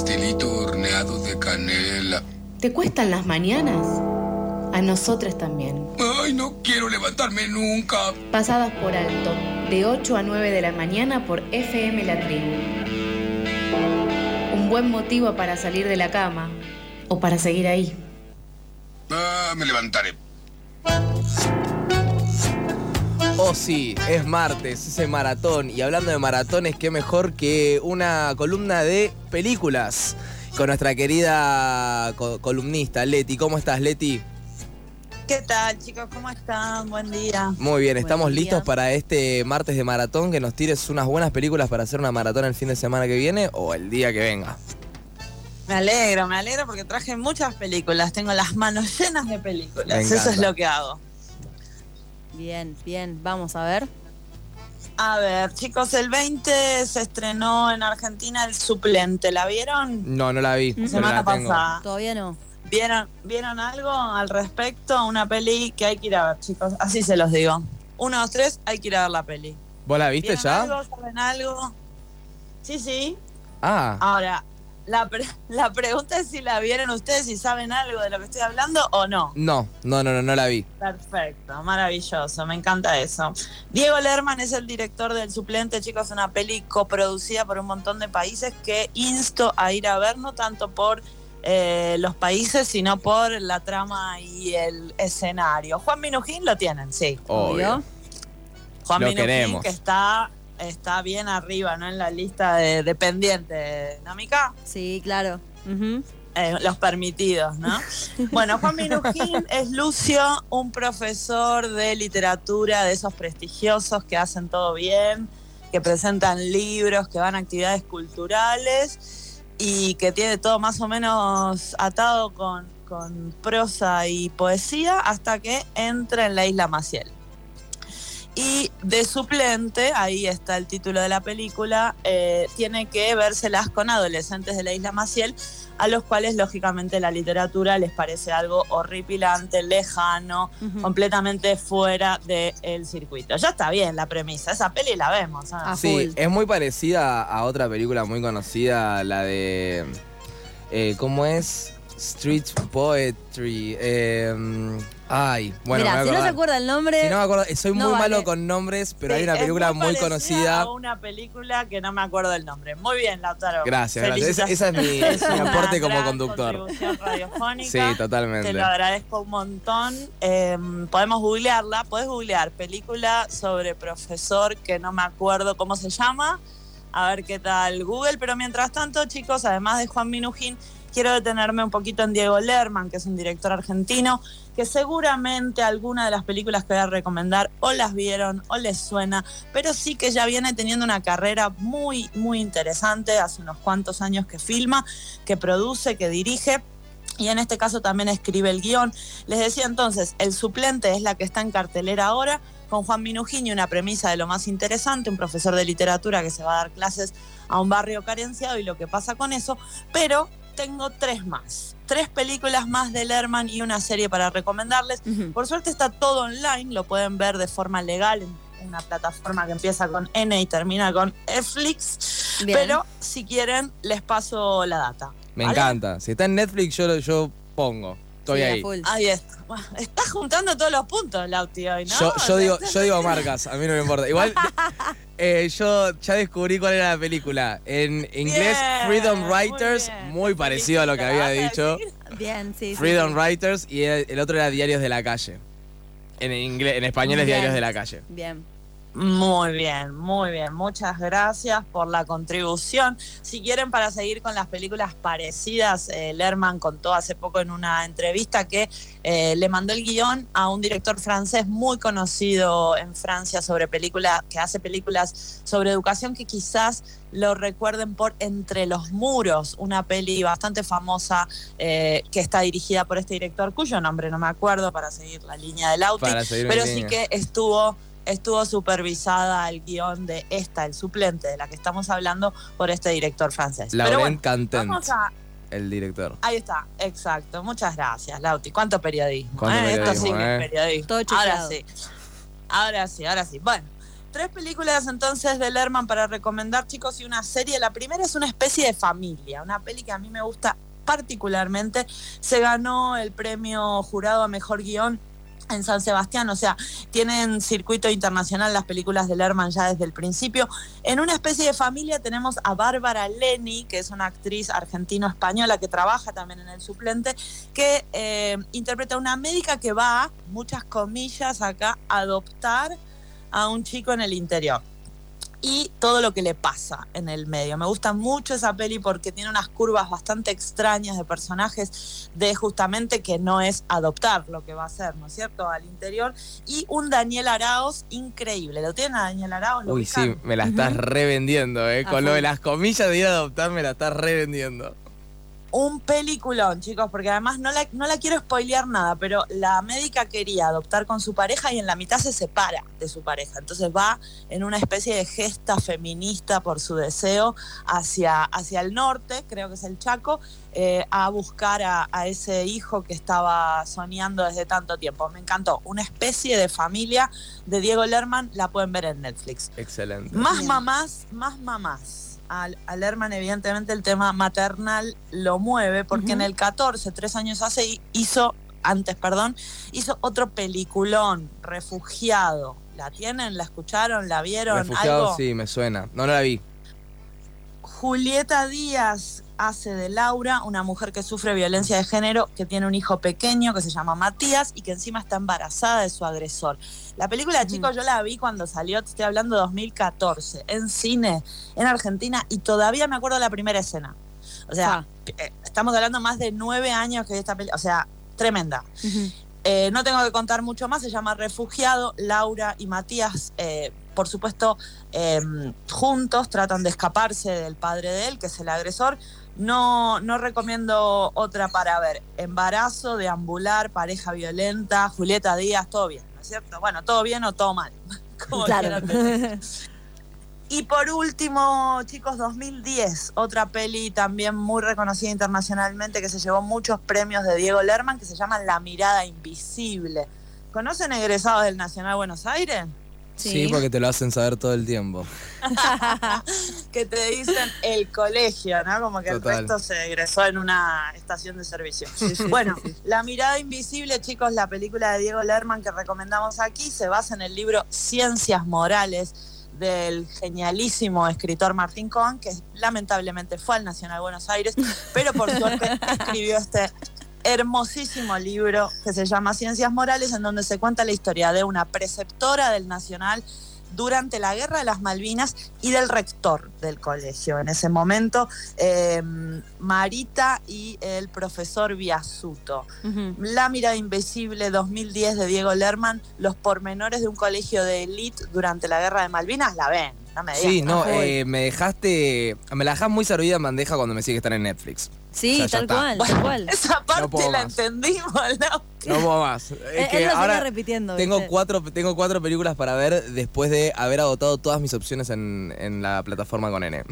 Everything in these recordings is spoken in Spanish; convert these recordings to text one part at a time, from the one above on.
pastelito horneado de canela. ¿Te cuestan las mañanas? A nosotros también. Ay, no quiero levantarme nunca. Pasadas por alto, de 8 a 9 de la mañana por FM La Tribu. Un buen motivo para salir de la cama o para seguir ahí. Ah, me levantaré. Oh sí, es martes, ese maratón. Y hablando de maratones, qué mejor que una columna de películas con nuestra querida co- columnista Leti. ¿Cómo estás, Leti? ¿Qué tal, chicos? ¿Cómo están? Buen día. Muy bien, Buen estamos día. listos para este martes de maratón, que nos tires unas buenas películas para hacer una maratón el fin de semana que viene o el día que venga. Me alegro, me alegro porque traje muchas películas. Tengo las manos llenas de películas. Eso es lo que hago. Bien, bien, vamos a ver. A ver, chicos, el 20 se estrenó en Argentina El Suplente. ¿La vieron? No, no la vi. Semana la tengo. pasada. Todavía no. ¿Vieron, ¿Vieron algo al respecto? Una peli que hay que ir a ver, chicos. Así se los digo. Uno, dos, tres, hay que ir a ver la peli. ¿Vos la viste ¿Vieron ya? algo? ¿Saben algo? Sí, sí. Ah, Ahora, la, pre- la pregunta es si la vieron ustedes, si saben algo de lo que estoy hablando o no. no, no, no, no, no la vi. Perfecto, maravilloso, me encanta eso. Diego Lerman es el director del Suplente, chicos, una peli coproducida por un montón de países que insto a ir a ver, no tanto por eh, los países, sino por la trama y el escenario. Juan Minujín lo tienen, sí. Obvio. Juan Lo Minujín queremos. que está, está bien arriba, ¿no? En la lista de, de pendientes, ¿no, Mica? Sí, claro. Eh, los permitidos, ¿no? Bueno, Juan Minujín es Lucio, un profesor de literatura de esos prestigiosos que hacen todo bien, que presentan libros, que van a actividades culturales y que tiene todo más o menos atado con, con prosa y poesía hasta que entra en la isla Maciel. Y de suplente, ahí está el título de la película, eh, tiene que vérselas con adolescentes de la isla Maciel, a los cuales lógicamente la literatura les parece algo horripilante, lejano, completamente fuera del circuito. Ya está bien la premisa, esa peli la vemos. ¿ah? Sí, es muy parecida a otra película muy conocida, la de. eh, ¿Cómo es? Street Poetry. eh, ay, bueno, Mira, si no se acuerda el nombre. Si no me acuerdo, soy no muy vale. malo con nombres, pero Sí, hay una película muy, parecida conocida. A una película que no me acuerdo el nombre. Muy bien, Lautaro. Gracias, gracias. Esa, esa es mi, es mi una aporte como conductor. radiofónica. Sí, totalmente. Te lo agradezco un montón. Eh, podemos googlearla. Puedes googlear película sobre profesor que no me acuerdo cómo se llama. A ver qué tal Google. Pero mientras tanto, chicos, además de Juan Minujín, quiero detenerme un poquito en Diego Lerman, que es un director argentino, que seguramente alguna de las películas que voy a recomendar o las vieron o les suena, pero sí que ya viene teniendo una carrera muy, muy interesante. Hace unos cuantos años que filma, que produce, que dirige y en este caso también escribe el guion. Les decía entonces, el suplente es la que está en cartelera ahora, con Juan Minujín una premisa de lo más interesante, un profesor de literatura que se va a dar clases a un barrio carenciado y lo que pasa con eso, pero tengo tres más, tres películas más de Lerman y una serie para recomendarles. Por suerte está todo online, lo pueden ver de forma legal en una plataforma que empieza con N y termina con Netflix, Bien. pero si quieren les paso la data. Me ¿vale? encanta. Si está en Netflix, yo, yo pongo. Estoy Sí, ahí. Ahí está. Bueno, estás juntando todos los puntos, Lauti, hoy, ¿no? Yo, yo digo, yo digo marcas, a mí no me importa. Igual eh, yo ya descubrí cuál era la película. En inglés, Bien, Freedom Writers, muy, parecido a lo que había ¿la vas a dicho. Bien, sí. Freedom sí. Writers y el, el otro era Diarios de la Calle. En inglés, en español es. Diarios de la Calle. Bien. Muy bien, muy bien. Muchas gracias por la contribución. Si quieren, para seguir con las películas parecidas, eh, Lerman contó hace poco en una entrevista que eh, le mandó el guion a un director francés muy conocido en Francia sobre películas, que hace películas sobre educación que quizás lo recuerden por Entre los Muros, una peli bastante famosa eh, que está dirigida por este director, cuyo nombre no me acuerdo para seguir la línea del auto pero sí línea. que estuvo estuvo supervisada el guion de esta, el suplente de la que estamos hablando, por este director francés. Laurent bueno, Cantent, vamos a... el director. Ahí está, exacto. Muchas gracias, Lauti. ¿Cuánto periodismo? Cuánto eh? Esto sí que eh. es periodismo. Todo ahora sí. Ahora sí, ahora sí. Bueno, Tres películas entonces de Lerman para recomendar, chicos, y una serie. La primera es una especie de familia, una peli que a mí me gusta particularmente. Se ganó el premio jurado a mejor guion en San Sebastián, o sea, tienen circuito internacional las películas de Lerman ya desde el principio. En una especie de familia tenemos a Bárbara Leni, que es una actriz argentino-española que trabaja también en el suplente, que eh, interpreta a una médica que va, muchas comillas acá, a adoptar a un chico en el interior y todo lo que le pasa en el medio. Me gusta mucho esa peli porque tiene unas curvas bastante extrañas de personajes de justamente que no es adoptar lo que va a hacer, ¿no es cierto?, al interior. Y un Daniel Araos increíble. ¿Lo tienen a Daniel Araos? Uy, sí, me la estás revendiendo, ¿eh? Con lo de las comillas de ir a adoptar, me la estás revendiendo un peliculón, chicos, porque además no la, no la quiero spoilear nada, pero la médica quería adoptar con su pareja y en la mitad se separa de su pareja. Entonces va en una especie de gesta feminista por su deseo hacia, hacia el norte, creo que es el Chaco, eh, a buscar a, a, ese hijo que estaba soñando desde tanto tiempo. Me encantó. Una especie de familia de Diego Lerman, la pueden ver en Netflix. Excelente. Más mamás, más mamás al, al Herman, evidentemente, el tema maternal lo mueve, porque en el 14, tres años hace, hizo, antes, perdón, hizo otro peliculón, Refugiado. ¿La tienen? ¿La escucharon? ¿La vieron? Refugiado, ¿Algo? sí, me suena. No, no la vi. Julieta Díaz hace de Laura una mujer que sufre violencia de género, que tiene un hijo pequeño que se llama Matías y que encima está embarazada de su agresor. La película, chicos, yo la vi cuando salió, te estoy hablando de 2014, en cine, en Argentina, y todavía me acuerdo de la primera escena. O sea, Ah. eh, estamos hablando más de nueve años que esta película, o sea, tremenda. Eh, no tengo que contar mucho más, se llama Refugiado. Laura y Matías, eh, por supuesto, eh, juntos tratan de escaparse del padre de él, que es el agresor. No, no recomiendo otra para ver. Embarazo, deambular, pareja violenta, Julieta Díaz, todo bien, ¿no es cierto? Bueno, todo bien o todo mal. como Claro. Y por último, chicos, 2010, otra peli también muy reconocida internacionalmente que se llevó muchos premios de Diego Lerman que se llama La mirada invisible. ¿Conocen egresados del Nacional Buenos Aires? Sí. porque te lo hacen saber todo el tiempo. Que te dicen el colegio, ¿no? Como que Total. el resto se egresó en una estación de servicio. Bueno, La mirada invisible, chicos, la película de Diego Lerman que recomendamos aquí se basa en el libro Ciencias Morales del genialísimo escritor Martín Cohen, que lamentablemente fue al Nacional Buenos Aires, pero por suerte escribió este hermosísimo libro que se llama Ciencias Morales, en donde se cuenta la historia de una preceptora del Nacional durante la Guerra de las Malvinas y del rector del colegio. En ese momento, eh, Marita y el profesor Biasuto. Ujú. La mirada invisible 2010 de Diego Lerman, los pormenores de un colegio de élite durante la Guerra de Malvinas, la ven. No me digas. Sí, no, eh, me dejaste. Me la dejás muy servida en bandeja cuando me sigue que estar en Netflix. Sí, O sea, ya tal cual, tal cual. Esa parte puedo la más. entendimos, ¿no? No puedo más. Es Él que sigue ahora repitiendo. tengo ¿viste? cuatro, tengo cuatro películas para ver después de haber agotado todas mis opciones en, en la plataforma con N.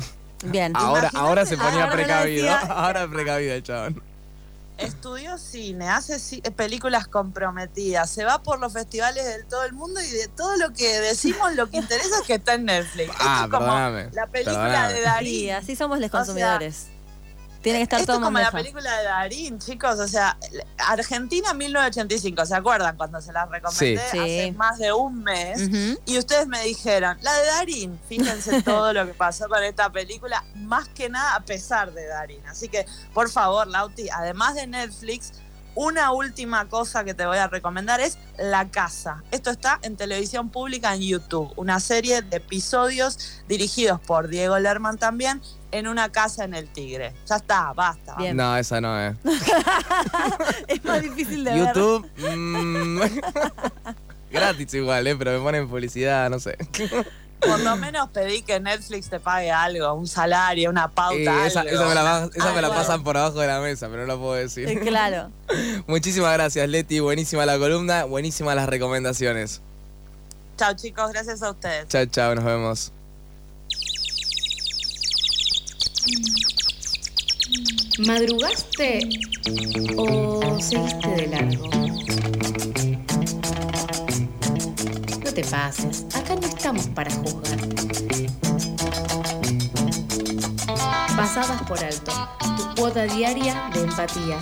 Bien. Ahora, Imagínate- ahora se ponía Ahora precavido. Ahora precavido el chabón. Estudió cine, hace ci- películas comprometidas, se va por los festivales de todo el mundo y de todo lo que decimos lo que interesa es que está en Netflix. Esto Ah, es como la película perdóname. de Darín. Sí, así somos los sea, consumidores. Tiene que estar Esto todo es como la película de Darín, chicos. O sea, Argentina 1985, ¿se acuerdan cuando se las recomendé? Sí. Hace Sí. más de un mes. Y ustedes me dijeron, la de Darín, fíjense todo lo que pasó con esta película, más que nada a pesar de Darín. Así que, por favor, Lauti, además de Netflix, una última cosa que te voy a recomendar es La Casa. Esto está en televisión pública en YouTube, una serie de episodios dirigidos por Diego Lerman también, en una casa en el Tigre. Ya está, basta. Bien. No, esa no es. Es más difícil de ver. YouTube. mm, gratis igual, ¿eh? Pero me ponen publicidad, no sé. Por lo menos pedí que Netflix te pague algo, un salario, una pauta. Eh, esa algo. esa me la, va- esa me la Algo. pasan por abajo de la mesa, pero no lo puedo decir. Eh, Claro. Muchísimas gracias, Leti. Buenísima la columna, buenísimas las recomendaciones. Chao chicos, gracias a ustedes. Chao, chao, nos vemos. ¿Madrugaste o seguiste de largo? Acá no estamos para juzgar. Pasadas por alto, tu cuota diaria de empatía.